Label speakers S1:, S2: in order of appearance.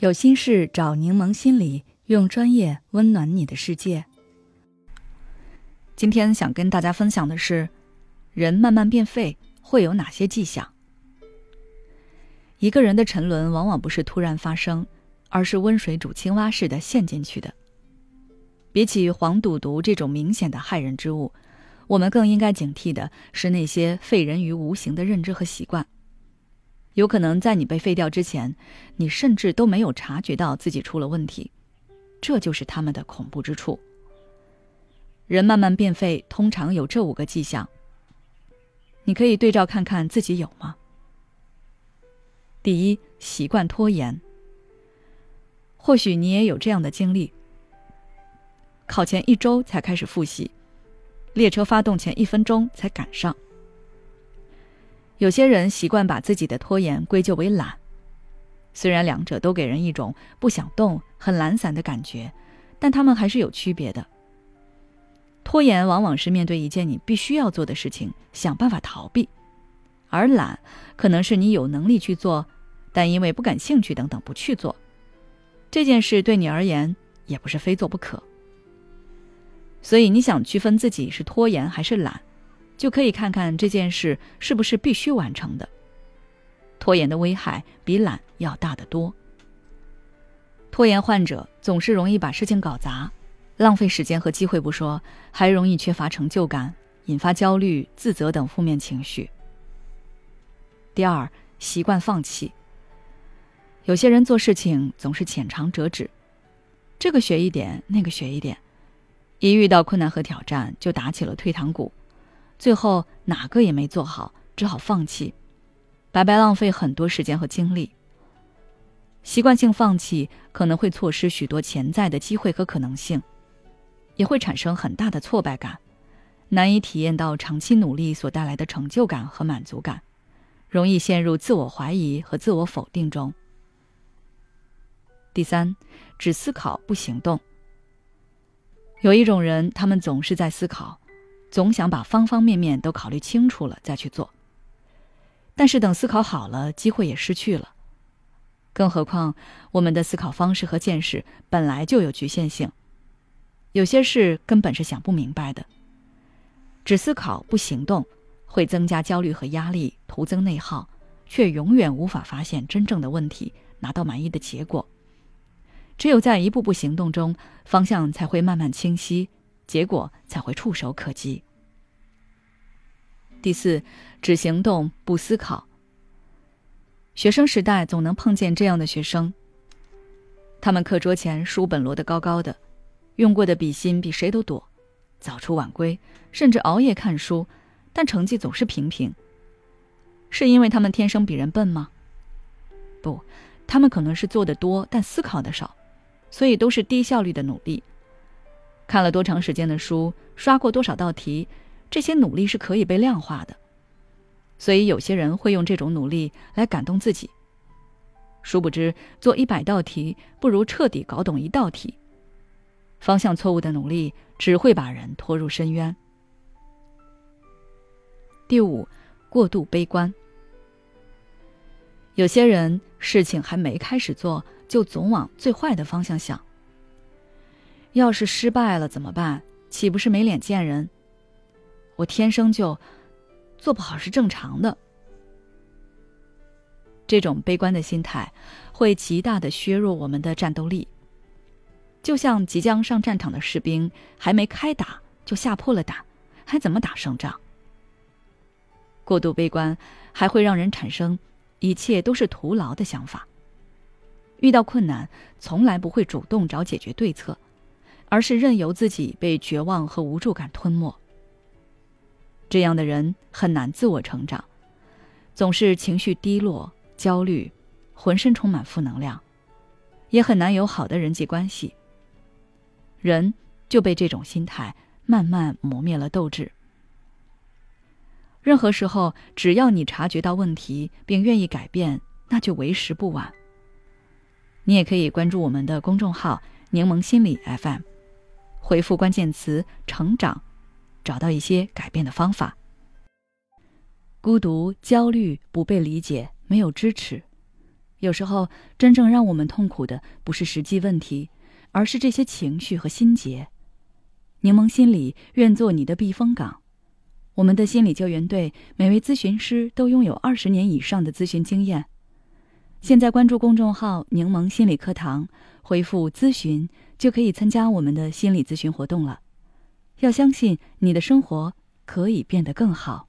S1: 有心事找柠檬心理，用专业温暖你的世界。今天想跟大家分享的是，人慢慢变废会有哪些迹象？一个人的沉沦往往不是突然发生，而是温水煮青蛙似的陷进去的。比起黄赌毒这种明显的害人之物，我们更应该警惕的是那些废人于无形的认知和习惯。有可能在你被废掉之前，你甚至都没有察觉到自己出了问题，这就是他们的恐怖之处。人慢慢变废，通常有这五个迹象。你可以对照看看自己有吗？第一，习惯拖延。或许你也有这样的经历：考前一周才开始复习，列车发动前一分钟才赶上。有些人习惯把自己的拖延归咎为懒，虽然两者都给人一种不想动、很懒散的感觉，但他们还是有区别的。拖延往往是面对一件你必须要做的事情，想办法逃避；而懒可能是你有能力去做，但因为不感兴趣等等不去做。这件事对你而言也不是非做不可。所以你想区分自己是拖延还是懒？就可以看看这件事是不是必须完成的。拖延的危害比懒要大得多。拖延患者总是容易把事情搞砸，浪费时间和机会不说，还容易缺乏成就感，引发焦虑、自责等负面情绪。第二，习惯放弃。有些人做事情总是浅尝辄止，这个学一点，那个学一点，一遇到困难和挑战就打起了退堂鼓。最后哪个也没做好，只好放弃，白白浪费很多时间和精力。习惯性放弃可能会错失许多潜在的机会和可能性，也会产生很大的挫败感，难以体验到长期努力所带来的成就感和满足感，容易陷入自我怀疑和自我否定中。第三，只思考不行动。有一种人，他们总是在思考。总想把方方面面都考虑清楚了再去做，但是等思考好了，机会也失去了。更何况，我们的思考方式和见识本来就有局限性，有些事根本是想不明白的。只思考不行动，会增加焦虑和压力，徒增内耗，却永远无法发现真正的问题，拿到满意的结果。只有在一步步行动中，方向才会慢慢清晰。结果才会触手可及。第四，只行动不思考。学生时代总能碰见这样的学生，他们课桌前书本摞得高高的，用过的笔芯比谁都多，早出晚归，甚至熬夜看书，但成绩总是平平。是因为他们天生比人笨吗？不，他们可能是做的多，但思考的少，所以都是低效率的努力。看了多长时间的书，刷过多少道题，这些努力是可以被量化的。所以有些人会用这种努力来感动自己。殊不知，做一百道题不如彻底搞懂一道题。方向错误的努力只会把人拖入深渊。第五，过度悲观。有些人事情还没开始做，就总往最坏的方向想。要是失败了怎么办？岂不是没脸见人？我天生就做不好是正常的。这种悲观的心态会极大的削弱我们的战斗力。就像即将上战场的士兵，还没开打就吓破了胆，还怎么打胜仗？过度悲观还会让人产生一切都是徒劳的想法。遇到困难，从来不会主动找解决对策。而是任由自己被绝望和无助感吞没。这样的人很难自我成长，总是情绪低落、焦虑，浑身充满负能量，也很难有好的人际关系。人就被这种心态慢慢磨灭了斗志。任何时候，只要你察觉到问题并愿意改变，那就为时不晚。你也可以关注我们的公众号“柠檬心理 FM”。回复关键词“成长”，找到一些改变的方法。孤独、焦虑、不被理解、没有支持，有时候，真正让我们痛苦的不是实际问题，而是这些情绪和心结。柠檬心理愿做你的避风港。我们的心理救援队每位咨询师都拥有二十年以上的咨询经验。现在关注公众号“柠檬心理课堂”，回复“咨询”就可以参加我们的心理咨询活动了。要相信你的生活可以变得更好。